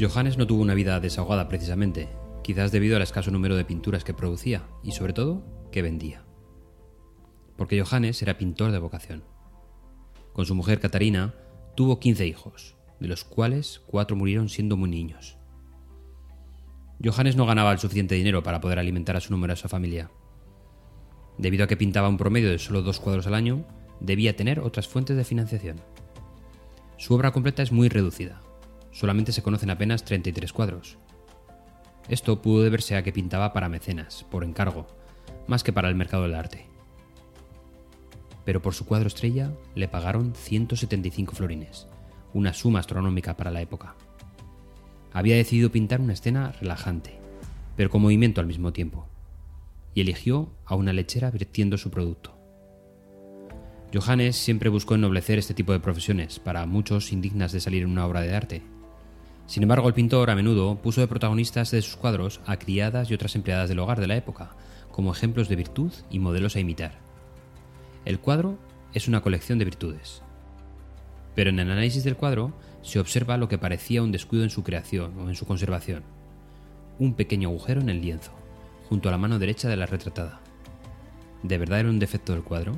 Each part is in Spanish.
Johannes no tuvo una vida desahogada precisamente, quizás debido al escaso número de pinturas que producía y sobre todo que vendía. Porque Johannes era pintor de vocación. Con su mujer Catarina tuvo 15 hijos, de los cuales cuatro murieron siendo muy niños. Johannes no ganaba el suficiente dinero para poder alimentar a su numerosa familia. Debido a que pintaba un promedio de solo dos cuadros al año, debía tener otras fuentes de financiación. Su obra completa es muy reducida. Solamente se conocen apenas 33 cuadros. Esto pudo deberse a que pintaba para mecenas, por encargo, más que para el mercado del arte. Pero por su cuadro estrella le pagaron 175 florines, una suma astronómica para la época. Había decidido pintar una escena relajante, pero con movimiento al mismo tiempo, y eligió a una lechera vertiendo su producto. Johannes siempre buscó ennoblecer este tipo de profesiones, para muchos indignas de salir en una obra de arte. Sin embargo, el pintor a menudo puso de protagonistas de sus cuadros a criadas y otras empleadas del hogar de la época, como ejemplos de virtud y modelos a imitar. El cuadro es una colección de virtudes. Pero en el análisis del cuadro se observa lo que parecía un descuido en su creación o en su conservación. Un pequeño agujero en el lienzo, junto a la mano derecha de la retratada. ¿De verdad era un defecto del cuadro?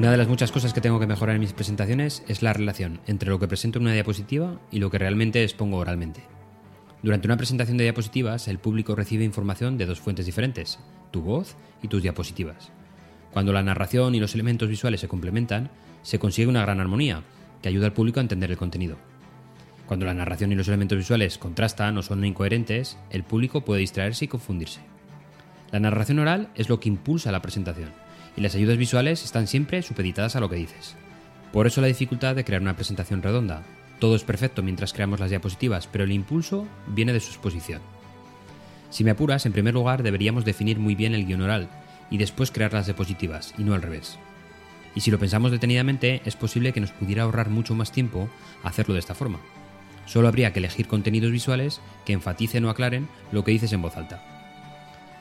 Una de las muchas cosas que tengo que mejorar en mis presentaciones es la relación entre lo que presento en una diapositiva y lo que realmente expongo oralmente. Durante una presentación de diapositivas, el público recibe información de dos fuentes diferentes, tu voz y tus diapositivas. Cuando la narración y los elementos visuales se complementan, se consigue una gran armonía, que ayuda al público a entender el contenido. Cuando la narración y los elementos visuales contrastan o son incoherentes, el público puede distraerse y confundirse. La narración oral es lo que impulsa la presentación y las ayudas visuales están siempre supeditadas a lo que dices. Por eso la dificultad de crear una presentación redonda. Todo es perfecto mientras creamos las diapositivas, pero el impulso viene de su exposición. Si me apuras, en primer lugar deberíamos definir muy bien el guion oral y después crear las diapositivas, y no al revés. Y si lo pensamos detenidamente, es posible que nos pudiera ahorrar mucho más tiempo hacerlo de esta forma. Solo habría que elegir contenidos visuales que enfaticen o aclaren lo que dices en voz alta.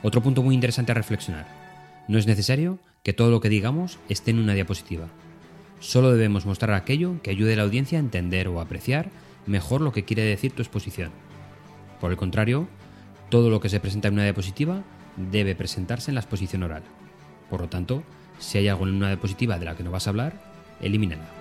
Otro punto muy interesante a reflexionar. No es necesario que todo lo que digamos esté en una diapositiva. Solo debemos mostrar aquello que ayude a la audiencia a entender o apreciar mejor lo que quiere decir tu exposición. Por el contrario, todo lo que se presenta en una diapositiva debe presentarse en la exposición oral. Por lo tanto, si hay algo en una diapositiva de la que no vas a hablar, elimínala.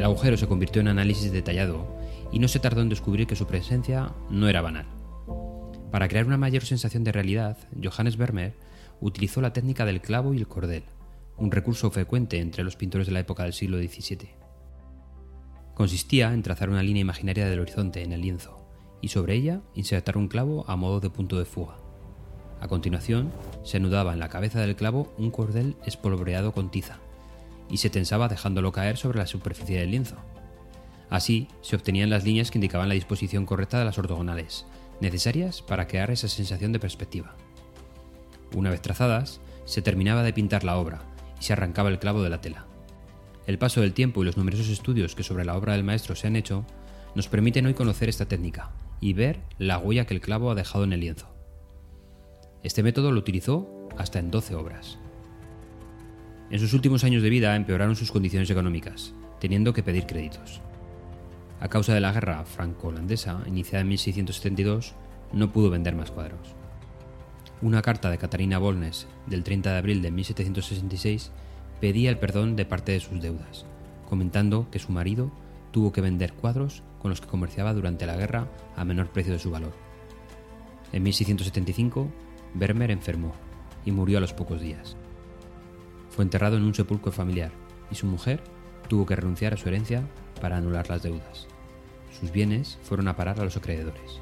El agujero se convirtió en análisis detallado y no se tardó en descubrir que su presencia no era banal. Para crear una mayor sensación de realidad, Johannes Vermeer utilizó la técnica del clavo y el cordel, un recurso frecuente entre los pintores de la época del siglo XVII. Consistía en trazar una línea imaginaria del horizonte en el lienzo y sobre ella insertar un clavo a modo de punto de fuga. A continuación, se anudaba en la cabeza del clavo un cordel espolvoreado con tiza y se tensaba dejándolo caer sobre la superficie del lienzo. Así se obtenían las líneas que indicaban la disposición correcta de las ortogonales, necesarias para crear esa sensación de perspectiva. Una vez trazadas, se terminaba de pintar la obra y se arrancaba el clavo de la tela. El paso del tiempo y los numerosos estudios que sobre la obra del maestro se han hecho nos permiten hoy conocer esta técnica y ver la huella que el clavo ha dejado en el lienzo. Este método lo utilizó hasta en 12 obras. En sus últimos años de vida empeoraron sus condiciones económicas, teniendo que pedir créditos. A causa de la guerra franco-holandesa, iniciada en 1672, no pudo vender más cuadros. Una carta de Catarina Bolnes del 30 de abril de 1766 pedía el perdón de parte de sus deudas, comentando que su marido tuvo que vender cuadros con los que comerciaba durante la guerra a menor precio de su valor. En 1675, Vermeer enfermó y murió a los pocos días. Fue enterrado en un sepulcro familiar y su mujer tuvo que renunciar a su herencia para anular las deudas. Sus bienes fueron a parar a los acreedores.